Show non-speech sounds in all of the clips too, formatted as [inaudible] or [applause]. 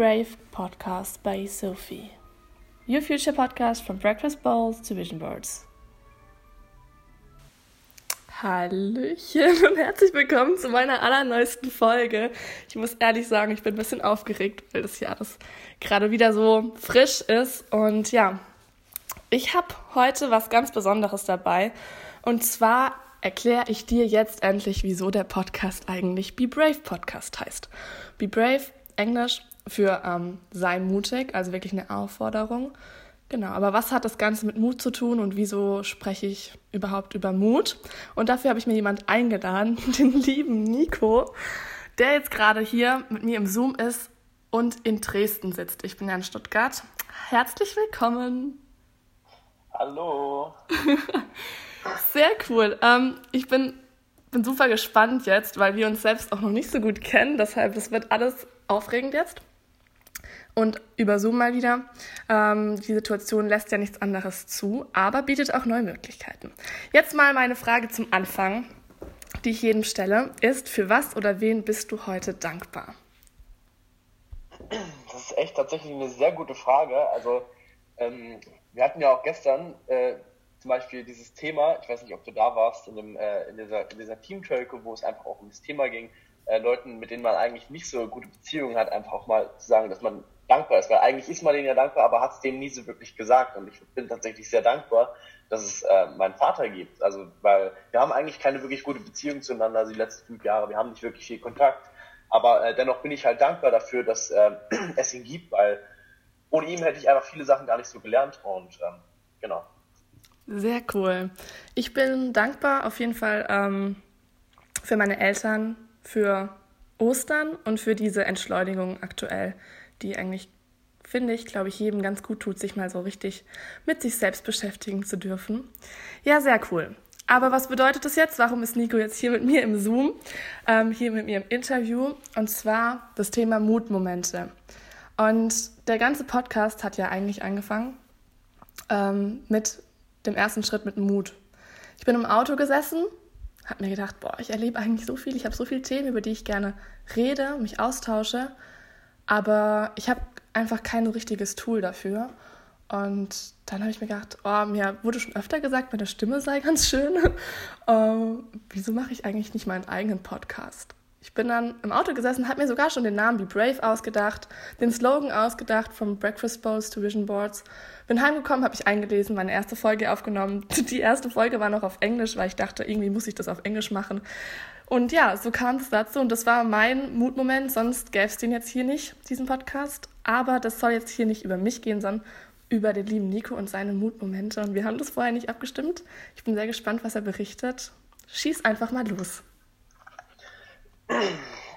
Brave podcast by Sophie. Your future podcast from breakfast bowls to vision boards. Hallöchen und herzlich willkommen zu meiner allerneuesten Folge. Ich muss ehrlich sagen, ich bin ein bisschen aufgeregt, weil das Jahr das gerade wieder so frisch ist. Und ja, ich habe heute was ganz Besonderes dabei. Und zwar erkläre ich dir jetzt endlich, wieso der Podcast eigentlich Be Brave Podcast heißt. Be Brave, Englisch für ähm, sei mutig, also wirklich eine Aufforderung. Genau, aber was hat das Ganze mit Mut zu tun und wieso spreche ich überhaupt über Mut? Und dafür habe ich mir jemand eingeladen, [laughs] den lieben Nico, der jetzt gerade hier mit mir im Zoom ist und in Dresden sitzt. Ich bin ja in Stuttgart. Herzlich willkommen. Hallo. [laughs] Sehr cool. Ähm, ich bin, bin super gespannt jetzt, weil wir uns selbst auch noch nicht so gut kennen. Deshalb, es wird alles aufregend jetzt. Und über Zoom mal wieder. Ähm, die Situation lässt ja nichts anderes zu, aber bietet auch neue Möglichkeiten. Jetzt mal meine Frage zum Anfang, die ich jedem stelle, ist, für was oder wen bist du heute dankbar? Das ist echt tatsächlich eine sehr gute Frage. Also ähm, wir hatten ja auch gestern äh, zum Beispiel dieses Thema, ich weiß nicht, ob du da warst, in, dem, äh, in dieser, in dieser Team-Tölke, wo es einfach auch um das Thema ging, äh, Leuten, mit denen man eigentlich nicht so gute Beziehungen hat, einfach auch mal zu sagen, dass man dankbar ist. Weil eigentlich ist man denen ja dankbar, aber hat es denen nie so wirklich gesagt. Und ich bin tatsächlich sehr dankbar, dass es äh, meinen Vater gibt. Also, weil wir haben eigentlich keine wirklich gute Beziehung zueinander, also die letzten fünf Jahre. Wir haben nicht wirklich viel Kontakt. Aber äh, dennoch bin ich halt dankbar dafür, dass äh, [clears throat] es ihn gibt, weil ohne ihn hätte ich einfach viele Sachen gar nicht so gelernt. Und ähm, genau. Sehr cool. Ich bin dankbar auf jeden Fall ähm, für meine Eltern, für Ostern und für diese Entschleunigung aktuell, die eigentlich, finde ich, glaube ich, jedem ganz gut tut, sich mal so richtig mit sich selbst beschäftigen zu dürfen. Ja, sehr cool. Aber was bedeutet das jetzt? Warum ist Nico jetzt hier mit mir im Zoom, ähm, hier mit mir im Interview? Und zwar das Thema Mutmomente. Und der ganze Podcast hat ja eigentlich angefangen ähm, mit dem ersten Schritt mit Mut. Ich bin im Auto gesessen, habe mir gedacht, boah, ich erlebe eigentlich so viel, ich habe so viele Themen, über die ich gerne rede, mich austausche, aber ich habe einfach kein richtiges Tool dafür. Und dann habe ich mir gedacht, oh, mir wurde schon öfter gesagt, meine Stimme sei ganz schön. uh, [laughs] wieso mache ich eigentlich nicht meinen eigenen Podcast? Ich bin dann im Auto gesessen, habe mir sogar schon den Namen Be Brave ausgedacht, den Slogan ausgedacht, from Breakfast Bowls to Vision Boards. Bin heimgekommen, habe ich eingelesen, meine erste Folge aufgenommen. [laughs] Die erste Folge war noch auf Englisch, weil ich dachte, irgendwie muss ich das auf Englisch machen. Und ja, so kam es dazu und das war mein Mutmoment, sonst gäbe es den jetzt hier nicht, diesen Podcast. Aber das soll jetzt hier nicht über mich gehen, sondern über den lieben Nico und seine Mutmomente. Und wir haben das vorher nicht abgestimmt. Ich bin sehr gespannt, was er berichtet. Schieß einfach mal los.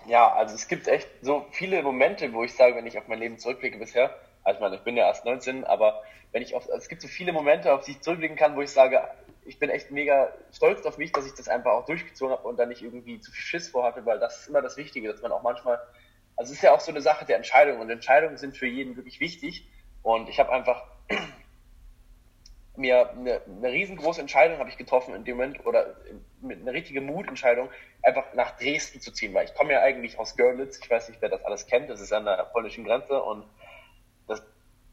Ja, also es gibt echt so viele Momente, wo ich sage, wenn ich auf mein Leben zurückblicke bisher, also ich meine, ich bin ja erst 19, aber wenn ich auf, also es gibt so viele Momente, auf die ich zurückblicken kann, wo ich sage, ich bin echt mega stolz auf mich, dass ich das einfach auch durchgezogen habe und dann nicht irgendwie zu viel Schiss vorhatte, weil das ist immer das Wichtige, dass man auch manchmal, also es ist ja auch so eine Sache der Entscheidung und Entscheidungen sind für jeden wirklich wichtig und ich habe einfach mir eine, eine riesengroße Entscheidung habe ich getroffen in dem Moment oder mit eine richtige Mutentscheidung, einfach nach Dresden zu ziehen, weil ich komme ja eigentlich aus Görlitz, ich weiß nicht, wer das alles kennt, das ist an der polnischen Grenze und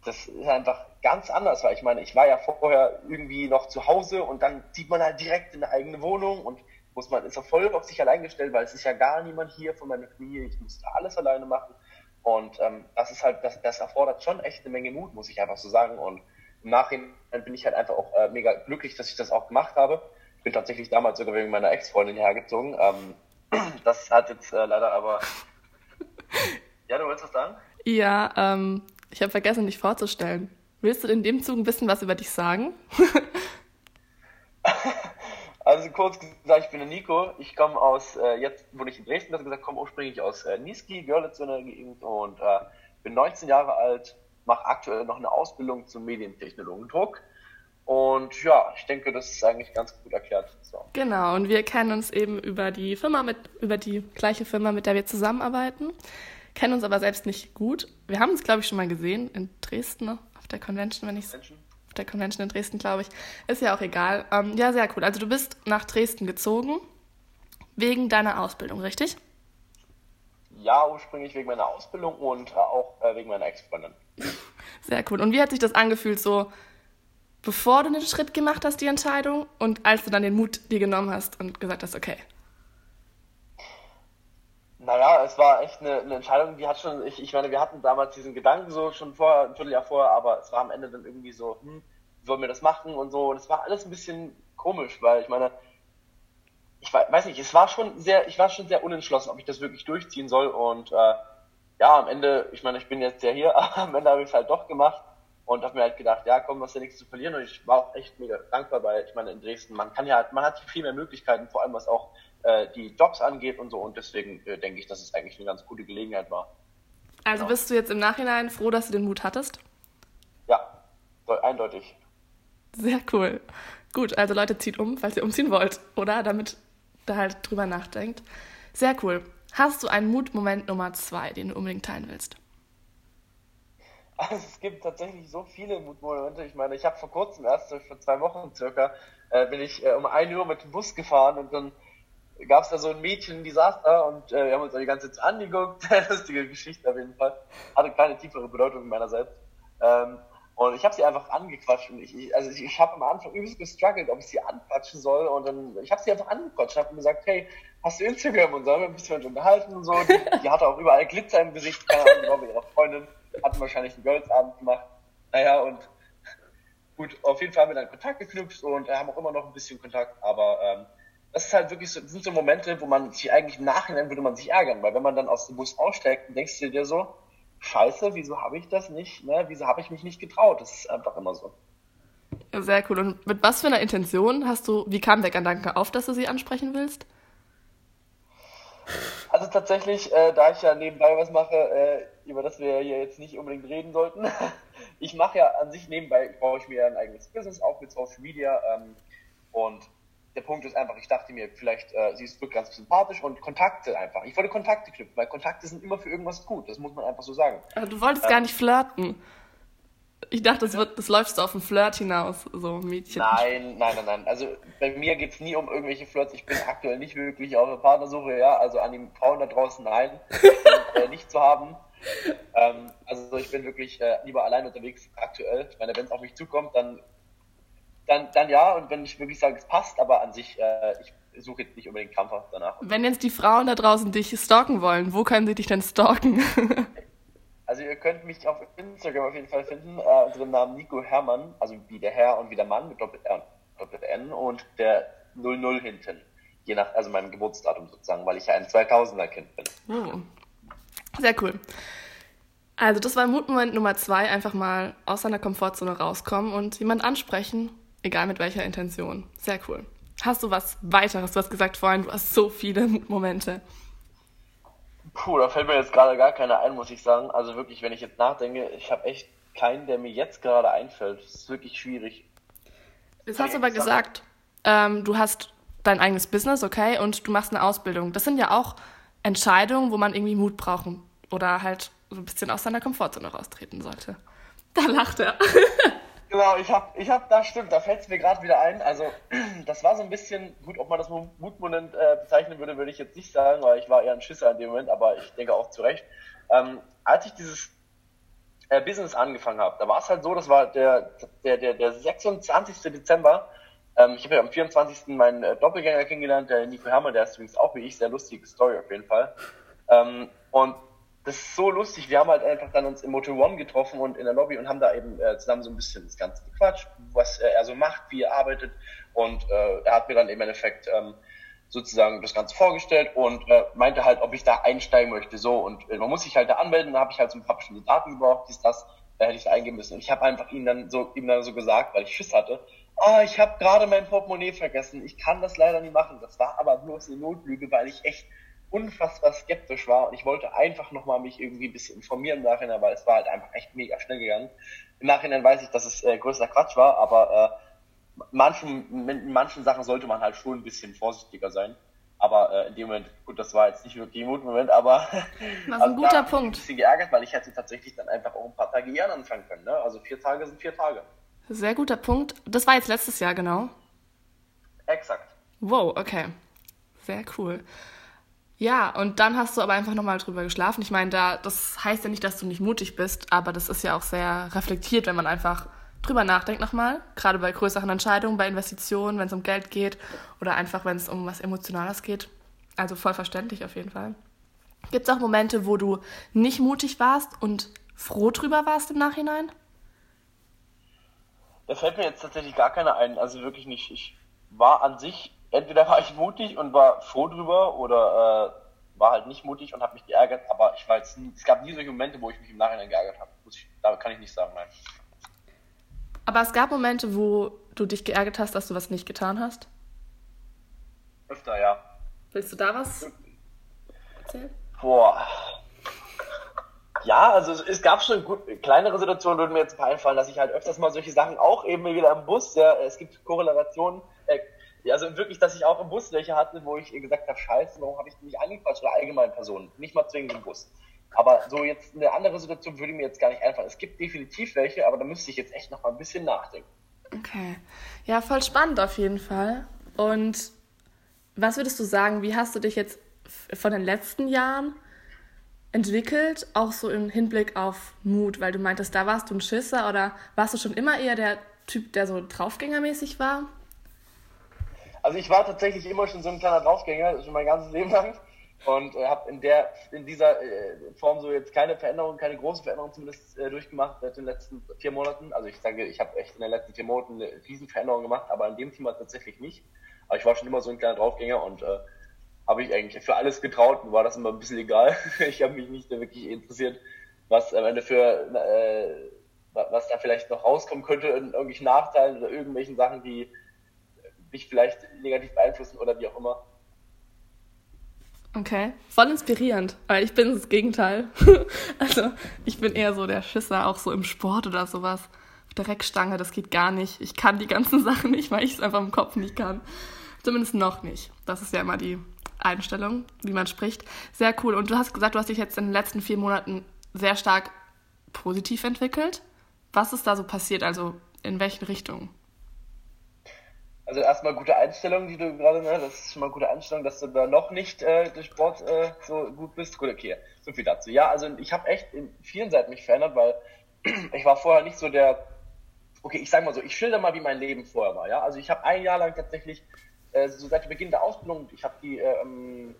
das, ist einfach ganz anders, weil ich meine, ich war ja vorher irgendwie noch zu Hause und dann zieht man halt direkt in eine eigene Wohnung und muss man, ist auch voll auf sich allein gestellt, weil es ist ja gar niemand hier von meiner Familie, ich musste alles alleine machen und ähm, das ist halt, das, das erfordert schon echt eine Menge Mut, muss ich einfach so sagen und im Nachhinein bin ich halt einfach auch äh, mega glücklich, dass ich das auch gemacht habe. Ich bin tatsächlich damals sogar wegen meiner Ex-Freundin hergezogen. Ähm, [clears throat] das hat jetzt äh, leider aber. [laughs] Ja, du wolltest was sagen? Ja, ähm, ich habe vergessen, dich vorzustellen. Willst du in dem Zug ein bisschen was über dich sagen? [laughs] also kurz gesagt, ich bin der Nico. Ich komme aus, äh, jetzt wohne ich in Dresden, das gesagt, komme ursprünglich aus äh, Niski, Görlitz in der Gegend und äh, bin 19 Jahre alt, mache aktuell noch eine Ausbildung zum Medientechnologendruck. Und ja, ich denke, das ist eigentlich ganz gut erklärt. So. Genau, und wir kennen uns eben über die Firma mit, über die gleiche Firma, mit der wir zusammenarbeiten, kennen uns aber selbst nicht gut. Wir haben uns, glaube ich, schon mal gesehen in Dresden, ne? auf der Convention, wenn ich es auf der Convention in Dresden, glaube ich. Ist ja auch egal. Ähm, ja, sehr cool. Also du bist nach Dresden gezogen wegen deiner Ausbildung, richtig? ja, ursprünglich wegen meiner Ausbildung und auch äh, wegen meiner Ex-Freundin. [laughs] Sehr cool. Und wie hat sich das angefühlt, so bevor du den Schritt gemacht hast, die Entscheidung, und als du dann den Mut dir genommen hast und gesagt hast, okay? Naja, es war echt eine, eine Entscheidung, die hat schon, ich, ich meine, wir hatten damals diesen Gedanken so schon vor, ein Vierteljahr vorher, aber es war am Ende dann irgendwie so, hm, wie wollen wir das machen und so. Und es war alles ein bisschen komisch, weil ich meine, ich weiß nicht, es war schon sehr, ich war schon sehr unentschlossen, ob ich das wirklich durchziehen soll. Und äh, ja, am Ende, ich meine, ich bin jetzt ja hier, [laughs] aber am Ende habe ich es halt doch gemacht und habe mir halt gedacht, ja, komm, was ja nichts zu verlieren. Und ich war auch echt mega dankbar, weil ich meine, in Dresden, man kann ja, man hat viel mehr Möglichkeiten, vor allem was auch äh, die Jobs angeht und so. Und deswegen äh, denke ich, dass es eigentlich eine ganz gute Gelegenheit war. Also genau. bist du jetzt im Nachhinein froh, dass du den Mut hattest? Ja, eindeutig. Sehr cool. Gut, also Leute, zieht um, falls ihr umziehen wollt, oder? Damit da halt drüber nachdenkt. Sehr cool. Hast du einen Mutmoment Nummer zwei, den du unbedingt teilen willst? Also [laughs] es gibt tatsächlich so viele Mutmomente. Ich meine, ich habe vor kurzem erst, vor zwei Wochen circa, äh, bin ich äh, um 1 Uhr mit dem Bus gefahren und dann gab es da so ein Mädchen, die saß da und äh, wir haben uns da die ganze Zeit angeguckt. [laughs] Lustige Geschichte auf jeden Fall. Hatte keine tiefere Bedeutung meinerseits. Ähm, und ich habe sie einfach angequatscht und ich, also ich, ich habe am Anfang übelst gestruggelt, ob ich sie anquatschen soll. Und dann, ich habe sie einfach angequatscht und habe gesagt, hey, hast du Instagram? Und so haben wir ein bisschen unterhalten und so. Die, die hatte auch überall Glitzer im Gesicht, keine Ahnung, war mit ihrer Freundin, hatten wahrscheinlich einen Girls-Abend gemacht. Naja, und gut, auf jeden Fall haben wir dann Kontakt geknüpft und haben auch immer noch ein bisschen Kontakt, aber ähm, das ist halt wirklich so, sind so Momente, wo man sich eigentlich im Nachhinein würde man sich ärgern, weil wenn man dann aus dem Bus aussteigt, dann denkst du dir so, scheiße, wieso habe ich das nicht, ne? wieso habe ich mich nicht getraut? Das ist einfach immer so. Sehr cool. Und mit was für einer Intention hast du, wie kam der Gedanke auf, dass du sie ansprechen willst? Also tatsächlich, äh, da ich ja nebenbei was mache, äh, über das wir hier jetzt nicht unbedingt reden sollten. [laughs] ich mache ja an sich nebenbei, baue ich mir ein eigenes Business auf mit Social Media ähm, und der Punkt ist einfach, ich dachte mir, vielleicht äh, sie ist wirklich ganz sympathisch und Kontakte einfach. Ich wollte Kontakte knüpfen, weil Kontakte sind immer für irgendwas gut. Das muss man einfach so sagen. Aber du wolltest ähm, gar nicht flirten. Ich dachte, das, wird, das läuft so auf ein Flirt hinaus, so Mädchen. Nein, nein, nein, nein. Also bei mir geht es nie um irgendwelche Flirts. Ich bin aktuell nicht wirklich auf der Partnersuche, ja. Also an die Frauen da draußen, nein. bin, äh, nicht zu haben. Ähm, also ich bin wirklich äh, lieber allein unterwegs aktuell. Ich meine, wenn es auf mich zukommt, dann dann, dann ja, und wenn ich wirklich sage, es passt, aber an sich, äh, ich suche jetzt nicht unbedingt krampfhaft danach. Wenn jetzt die Frauen da draußen dich stalken wollen, wo können sie dich denn stalken? [laughs] also ihr könnt mich auf Instagram auf jeden Fall finden, äh, unter dem Namen Nico Hermann, also wie der Herr und wie der Mann mit Doppel-R und Doppel-N und der 00 hinten. Je nach, also meinem Geburtsdatum sozusagen, weil ich ja ein 2000er Kind bin. Oh. Sehr cool. Also das war Mutmoment Nummer zwei, einfach mal aus seiner Komfortzone rauskommen und jemand ansprechen Egal mit welcher Intention. Sehr cool. Hast du was weiteres? Du hast gesagt vorhin, du hast so viele [laughs] Momente. Puh, da fällt mir jetzt gerade gar keiner ein, muss ich sagen. Also wirklich, wenn ich jetzt nachdenke, ich habe echt keinen, der mir jetzt gerade einfällt. Das ist wirklich schwierig. Jetzt hast du aber gesagt, ähm, du hast dein eigenes Business, okay, und du machst eine Ausbildung. Das sind ja auch Entscheidungen, wo man irgendwie Mut braucht oder halt so ein bisschen aus seiner Komfortzone raustreten sollte. Da lacht er. [laughs] Genau, ich hab, ich hab, das stimmt, da fällt es mir gerade wieder ein. Also, [clears throat] das war so ein bisschen, gut, ob man das Mutmoment äh, bezeichnen würde, würde ich jetzt nicht sagen, weil ich war eher ein Schisser in dem Moment, aber ich denke auch zu Recht. Ähm, als ich dieses äh, Business angefangen habe, da war es halt so, das war der, der, der, der 26. Dezember. Ähm, ich habe ja am 24. meinen äh, Doppelgänger kennengelernt, der Nico Hermann, der ist übrigens auch wie ich, sehr lustige Story auf jeden Fall. Ähm, und das ist so lustig. Wir haben halt einfach dann uns im Motel One getroffen und in der Lobby und haben da eben äh, zusammen so ein bisschen das Ganze gequatscht, was äh, er so macht, wie er arbeitet. Und äh, er hat mir dann im Endeffekt ähm, sozusagen das Ganze vorgestellt und äh, meinte halt, ob ich da einsteigen möchte. So und äh, man muss sich halt da anmelden. Da habe ich halt so ein paar bestimmte Daten gebraucht, dies, das. Da hätte ich da eingeben müssen. Und ich habe einfach ihm dann so ihm dann so gesagt, weil ich Schiss hatte. Ah, ich habe gerade mein Portemonnaie vergessen. Ich kann das leider nicht machen. Das war aber bloß eine Notlüge, weil ich echt unfassbar skeptisch war und ich wollte einfach nochmal mich irgendwie ein bisschen informieren im Nachhinein, weil es war halt einfach echt mega schnell gegangen. Im Nachhinein weiß ich, dass es äh, größter Quatsch war, aber äh, manchen, in manchen Sachen sollte man halt schon ein bisschen vorsichtiger sein. Aber äh, in dem Moment, gut, das war jetzt nicht wirklich ein Moment, aber [laughs] ist ein guter Punkt. Ich ein bisschen geärgert, weil ich hätte tatsächlich dann einfach auch ein paar Tage eher anfangen können. Ne? Also vier Tage sind vier Tage. Sehr guter Punkt. Das war jetzt letztes Jahr, genau. Exakt. Wow, okay. Sehr cool. Ja, und dann hast du aber einfach nochmal drüber geschlafen. Ich meine, da, das heißt ja nicht, dass du nicht mutig bist, aber das ist ja auch sehr reflektiert, wenn man einfach drüber nachdenkt nochmal. Gerade bei größeren Entscheidungen, bei Investitionen, wenn es um Geld geht oder einfach, wenn es um was Emotionales geht. Also voll verständlich auf jeden Fall. Gibt es auch Momente, wo du nicht mutig warst und froh drüber warst im Nachhinein? Da fällt mir jetzt tatsächlich gar keiner ein. Also wirklich nicht. Ich war an sich entweder war ich mutig und war froh drüber oder äh, war halt nicht mutig und habe mich geärgert, aber ich war jetzt nie, es gab nie solche Momente, wo ich mich im Nachhinein geärgert habe. Da kann ich nicht sagen, nein. Aber es gab Momente, wo du dich geärgert hast, dass du was nicht getan hast? Öfter, ja. Willst du da was erzählen? Boah. Ja, also es, es gab schon gut, kleinere Situationen, würden mir jetzt ein paar einfallen, dass ich halt öfters mal solche Sachen auch eben wieder im Bus, ja, es gibt Korrelationen, äh, also wirklich, dass ich auch im Bus welche hatte, wo ich ihr gesagt habe, scheiße, warum habe ich mich angequatscht oder allgemein Personen, nicht mal zwingend im Bus. Aber so jetzt eine andere Situation würde mir jetzt gar nicht einfallen. Es gibt definitiv welche, aber da müsste ich jetzt echt noch mal ein bisschen nachdenken. Okay. Ja, voll spannend auf jeden Fall. Und was würdest du sagen, wie hast du dich jetzt von den letzten Jahren entwickelt, auch so im Hinblick auf Mut? Weil du meintest, da warst du ein Schisser oder warst du schon immer eher der Typ, der so draufgängermäßig war? Also ich war tatsächlich immer schon so ein kleiner Draufgänger, schon mein ganzes Leben lang. Und äh, habe in der in dieser äh, Form so jetzt keine Veränderung, keine große Veränderung zumindest äh, durchgemacht seit den letzten vier Monaten. Also ich sage, ich habe echt in den letzten vier Monaten eine riesen Veränderung gemacht, aber in dem Thema tatsächlich nicht. Aber ich war schon immer so ein kleiner Draufgänger und äh, habe ich eigentlich für alles getraut und war das immer ein bisschen egal. [laughs] ich habe mich nicht wirklich interessiert, was am Ende für äh, was da vielleicht noch rauskommen könnte in irgendwelchen Nachteilen oder irgendwelchen Sachen, die mich vielleicht negativ beeinflussen oder wie auch immer. Okay, voll inspirierend, weil ich bin das Gegenteil. [laughs] also ich bin eher so der Schisser, auch so im Sport oder sowas. Auf der Reckstange, das geht gar nicht. Ich kann die ganzen [laughs] Sachen nicht, weil ich es einfach im Kopf nicht kann. Zumindest noch nicht. Das ist ja immer die Einstellung, wie man spricht. Sehr cool. Und du hast gesagt, du hast dich jetzt in den letzten vier Monaten sehr stark positiv entwickelt. Was ist da so passiert? Also in welchen Richtungen? Also erstmal gute Einstellung, die du gerade, ne, das ist schon mal eine gute Einstellung, dass du da noch nicht äh, durch Sport äh, so gut bist. Gut, okay, so viel dazu. Ja, also ich habe echt in vielen Seiten mich verändert, weil [clears throat] ich war vorher nicht so der, okay, ich sag mal so, ich schilder mal, wie mein Leben vorher war. Ja, also ich habe ein Jahr lang tatsächlich, äh, so seit Beginn der Ausbildung, ich habe die ähm,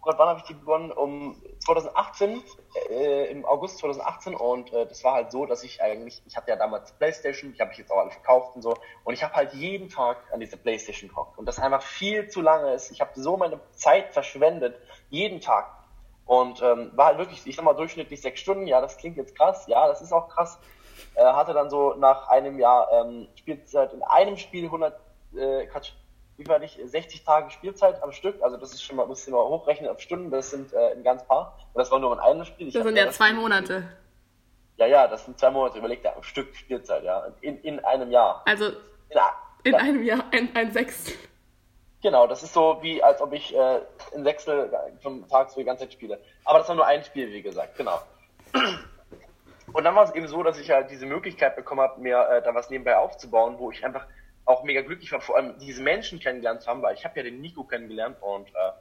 oh Gott, wann habe ich die begonnen? Um 2018, äh, im August 2018 und äh, das war halt so, dass ich eigentlich, ich hatte ja damals Playstation, die habe ich jetzt auch alle verkauft und so und ich habe halt jeden Tag an dieser Playstation gehockt und das einfach viel zu lange ist. Ich habe so meine Zeit verschwendet, jeden Tag und ähm, war halt wirklich, ich sag mal durchschnittlich sechs Stunden, ja, das klingt jetzt krass, ja, das ist auch krass. Äh, hatte dann so nach einem Jahr ähm, Spielzeit in einem Spiel 100, äh, Quatsch, ich, 60 Tage Spielzeit am Stück, also das ist schon mal, muss ich mal hochrechnen auf Stunden, das sind äh, ein ganz paar. Und das war nur ein eigenes Spiel. Ich das sind ja zwei Monate. Ja, ja, das sind zwei Monate, überlegt ja, am Stück Spielzeit, ja, in, in einem Jahr. Also in, in einem Jahr ein, ein Sechstel. Genau, das ist so wie, als ob ich äh, in Sechstel vom Tag so die ganze Zeit spiele. Aber das war nur ein Spiel, wie gesagt, genau. Und dann war es eben so, dass ich halt diese Möglichkeit bekommen habe, mir äh, da was nebenbei aufzubauen, wo ich einfach auch mega glücklich war, vor allem diese Menschen kennengelernt zu haben, weil ich habe ja den Nico kennengelernt und äh,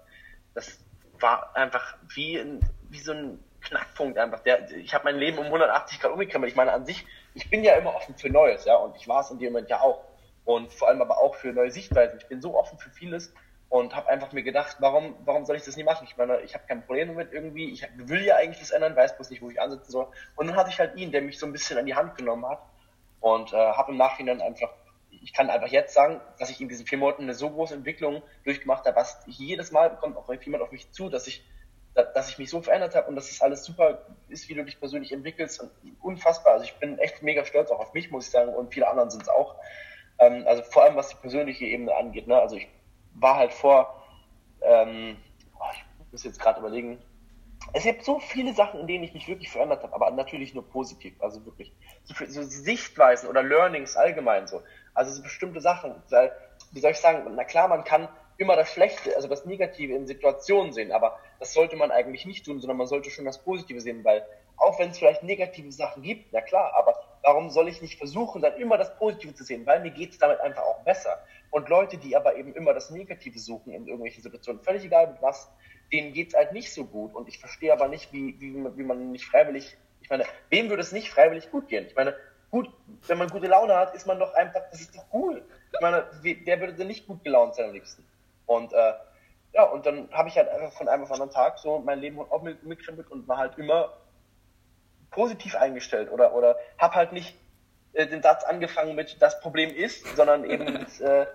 das war einfach wie, wie so ein Knackpunkt einfach. Der, ich habe mein Leben um 180 Grad umgekrempelt. Ich meine, an sich, ich bin ja immer offen für Neues, ja, und ich war es in dem Moment ja auch. Und vor allem aber auch für neue Sichtweisen. Ich bin so offen für vieles und habe einfach mir gedacht, warum, warum soll ich das nie machen? Ich meine, ich habe kein Problem damit irgendwie. Ich will ja eigentlich das ändern, weiß bloß nicht, wo ich ansetzen soll. Und dann hatte ich halt ihn, der mich so ein bisschen an die Hand genommen hat und äh, habe im Nachhinein einfach ich kann einfach jetzt sagen, dass ich in diesen vier Monaten eine so große Entwicklung durchgemacht habe, was jedes Mal kommt auch jemand auf mich zu, dass ich, dass ich mich so verändert habe und dass es alles super ist, wie du dich persönlich entwickelst und unfassbar. Also ich bin echt mega stolz auch auf mich, muss ich sagen, und viele anderen sind es auch. Ähm, also vor allem was die persönliche Ebene angeht. Ne? Also ich war halt vor, ähm, ich muss jetzt gerade überlegen, es gibt so viele Sachen, in denen ich mich wirklich verändert habe, aber natürlich nur positiv. Also wirklich so, so Sichtweisen oder Learnings allgemein so. Also so bestimmte Sachen. Wie soll ich sagen, na klar, man kann immer das Schlechte, also das Negative in Situationen sehen, aber das sollte man eigentlich nicht tun, sondern man sollte schon das Positive sehen, weil auch wenn es vielleicht negative Sachen gibt, na klar, aber warum soll ich nicht versuchen, dann immer das Positive zu sehen, weil mir geht es damit einfach auch besser. Und Leute, die aber eben immer das Negative suchen in irgendwelchen Situationen, völlig egal mit was, denen geht's halt nicht so gut. Und ich verstehe aber nicht, wie, wie, wie man nicht freiwillig, ich meine, wem würde es nicht freiwillig gut gehen? Ich meine, gut, wenn man gute Laune hat, ist man doch einfach, das ist doch cool. Ich meine, wer würde denn nicht gut gelaunt sein am liebsten? Und äh, ja, und dann habe ich halt einfach von einem auf anderen Tag so mein Leben auch mitgeschrieben und war halt immer positiv eingestellt oder, oder habe halt nicht äh, den Satz angefangen mit das Problem ist, sondern eben äh,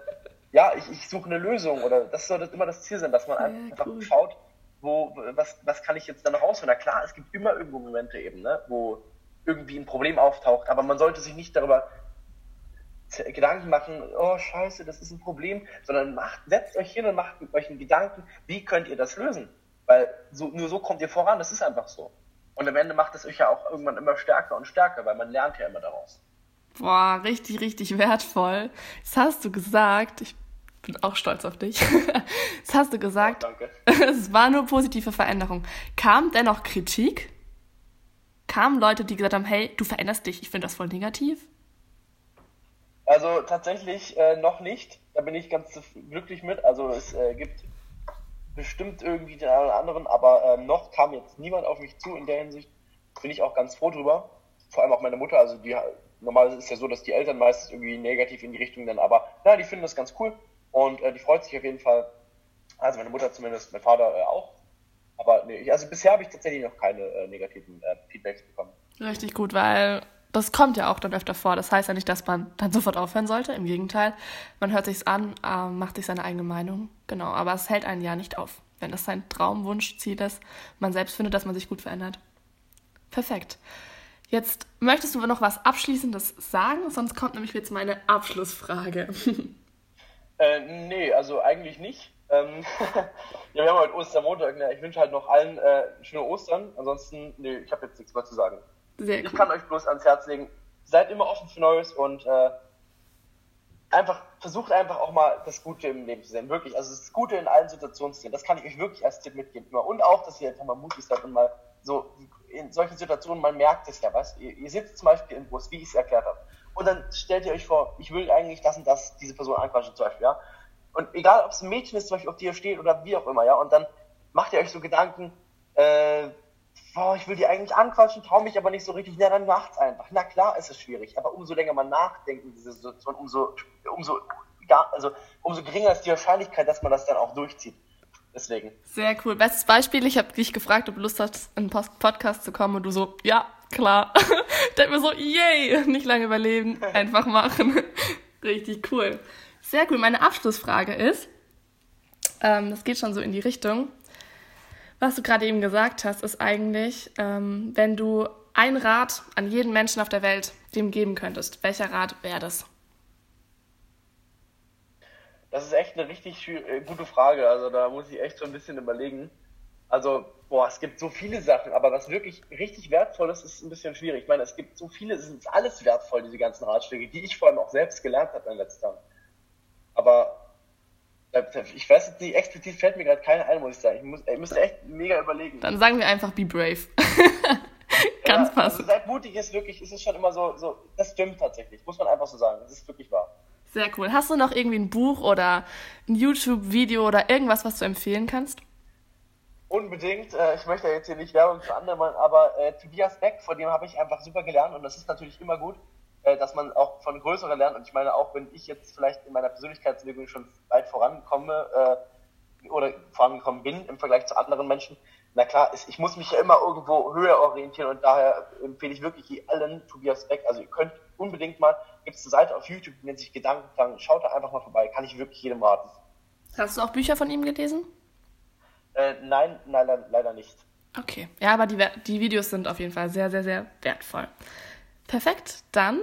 ja, ich, ich suche eine Lösung oder das soll das immer das Ziel sein, dass man ja, einfach cool. schaut, wo, was, was kann ich jetzt dann noch rausholen. Na klar, es gibt immer irgendwo Momente eben, ne, wo irgendwie ein Problem auftaucht, aber man sollte sich nicht darüber Gedanken machen, oh scheiße, das ist ein Problem, sondern macht, setzt euch hin und macht euch einen Gedanken, wie könnt ihr das lösen? Weil so, nur so kommt ihr voran, das ist einfach so. Und am Ende macht es euch ja auch irgendwann immer stärker und stärker, weil man lernt ja immer daraus. Boah, richtig, richtig wertvoll. Das hast du gesagt. Ich bin auch stolz auf dich. [laughs] Das hast du gesagt. Oh, danke. [laughs] Es war nur positive Veränderung. Kam dennoch Kritik? Kamen Leute, die gesagt haben, hey, du veränderst dich, ich finde das voll negativ? Also tatsächlich äh, noch nicht. Da bin ich ganz glücklich mit. Also es äh, gibt bestimmt irgendwie den einen oder anderen, aber äh, noch kam jetzt niemand auf mich zu in der Hinsicht. Bin ich auch ganz froh drüber. Vor allem auch meine Mutter. Also die normal ist es ja so, dass die Eltern meistens irgendwie negativ in die Richtung dann, aber ja, die finden das ganz cool und äh, die freut sich auf jeden Fall. Also meine Mutter zumindest, mein Vater äh, auch. Aber nee, also bisher habe ich tatsächlich noch keine äh, negativen äh, Feedbacks bekommen. Richtig gut, weil das kommt ja auch dann öfter vor. Das heißt ja nicht, dass man dann sofort aufhören sollte. Im Gegenteil, man hört sich's an, äh, macht sich seine eigene Meinung. Genau, aber es hält einen ja nicht auf. Wenn das sein Traumwunsch, Ziel ist, man selbst findet, dass man sich gut verändert. Perfekt. Jetzt möchtest du noch was Abschließendes sagen, sonst kommt nämlich jetzt meine Abschlussfrage. [laughs] äh, nee, also eigentlich nicht. Ähm, [laughs] ja, wir haben heute Ostermontag. Ne? Ich wünsche halt noch allen äh, schöne Ostern. Ansonsten, nee, ich habe jetzt nichts mehr zu sagen. Sehr ich kann euch bloß ans Herz legen, seid immer offen für Neues und äh, einfach versucht einfach auch mal das Gute im Leben zu sehen. Wirklich, also das Gute in allen Situationen zu sehen. Das kann ich euch wirklich als Tipp mitgeben. Immer. Und auch, dass ihr einfach mal mutig seid und mal so in solchen Situationen, man merkt es ja, was. Ihr, ihr sitzt zum Beispiel im Bus, wie ich es erklärt habe. Und dann stellt ihr euch vor, ich will eigentlich das und das, diese Person anquatschen zum Beispiel, ja. Und egal, ob es ein Mädchen ist, zum Beispiel, auf die ihr steht oder wie auch immer, ja. Und dann macht ihr euch so Gedanken, äh, boah, ich will die eigentlich anquatschen, traue mich aber nicht so richtig, na dann macht's einfach. Na klar ist es schwierig, aber umso länger man nachdenkt in dieser Situation, umso, umso, also, umso geringer ist die Wahrscheinlichkeit, dass man das dann auch durchzieht. Deswegen. Sehr cool. Bestes Beispiel, ich habe dich gefragt, ob du Lust hast, in einen Podcast zu kommen und du so, ja, klar. [laughs] Denke mir so, yay, nicht lange überleben, [laughs] einfach machen. Richtig cool. Sehr cool. Meine Abschlussfrage ist, ähm, das geht schon so in die Richtung, was du gerade eben gesagt hast, ist eigentlich, ähm, wenn du einen Rat an jeden Menschen auf der Welt dem geben könntest, welcher Rat wäre das? Das ist echt eine richtig äh, gute Frage. Also da muss ich echt so ein bisschen überlegen. Also, boah, es gibt so viele Sachen, aber was wirklich richtig wertvoll ist, ist ein bisschen schwierig. Ich meine, es gibt so viele, es ist alles wertvoll, diese ganzen Ratschläge, die ich vor allem auch selbst gelernt habe in letzten Jahren. Aber äh, ich weiß jetzt nicht, explizit fällt mir gerade keine ein, muss ich sagen. Ich, muss, ich müsste echt mega überlegen. Dann sagen wir einfach, be brave. [laughs] Ganz ja, passend. Also seid mutig ist wirklich, ist es schon immer so, so, das stimmt tatsächlich, muss man einfach so sagen. Das ist wirklich wahr. Sehr cool. Hast du noch irgendwie ein Buch oder ein YouTube-Video oder irgendwas, was du empfehlen kannst? Unbedingt. Äh, ich möchte jetzt hier nicht Werbung für andere machen, aber äh, Tobias Beck, von dem habe ich einfach super gelernt und das ist natürlich immer gut, äh, dass man auch von größeren lernt. Und ich meine, auch wenn ich jetzt vielleicht in meiner Persönlichkeitsentwicklung schon weit vorankomme äh, oder vorangekommen bin im Vergleich zu anderen Menschen, na klar, ich muss mich ja immer irgendwo höher orientieren und daher empfehle ich wirklich allen Tobias Beck. Also ihr könnt unbedingt mal, gibt es eine Seite auf YouTube, die nennt sich Gedankenklang. Schaut da einfach mal vorbei, kann ich wirklich jedem raten. Hast du auch Bücher von ihm gelesen? Äh, nein, leider, leider nicht. Okay, ja, aber die, die Videos sind auf jeden Fall sehr, sehr, sehr wertvoll. Perfekt, dann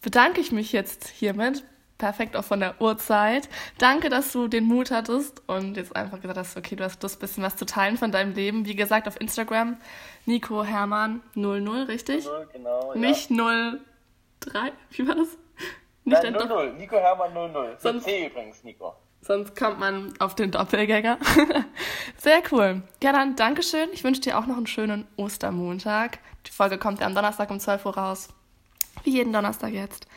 bedanke ich mich jetzt hiermit. Perfekt auch von der Uhrzeit. Danke, dass du den Mut hattest und jetzt einfach gesagt hast, okay, du hast Lust, ein bisschen was zu teilen von deinem Leben. Wie gesagt, auf Instagram Nico Hermann 00, richtig? 00, genau. Nicht ja. 03, wie war das? Nicht Nein, 00, Nico Hermann 00. Sonst, C übrigens, Nico. Sonst kommt man auf den Doppelgänger. [laughs] Sehr cool. Ja, dann Dankeschön. Ich wünsche dir auch noch einen schönen Ostermontag. Die Folge kommt ja am Donnerstag um 12 Uhr raus. Wie jeden Donnerstag jetzt.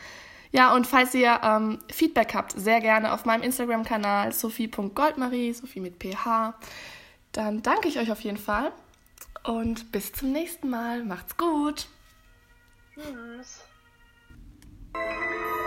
Ja, und falls ihr ähm, Feedback habt, sehr gerne auf meinem Instagram-Kanal sophie.goldmarie, Sophie mit PH. Dann danke ich euch auf jeden Fall und bis zum nächsten Mal. Macht's gut. Tschüss. Música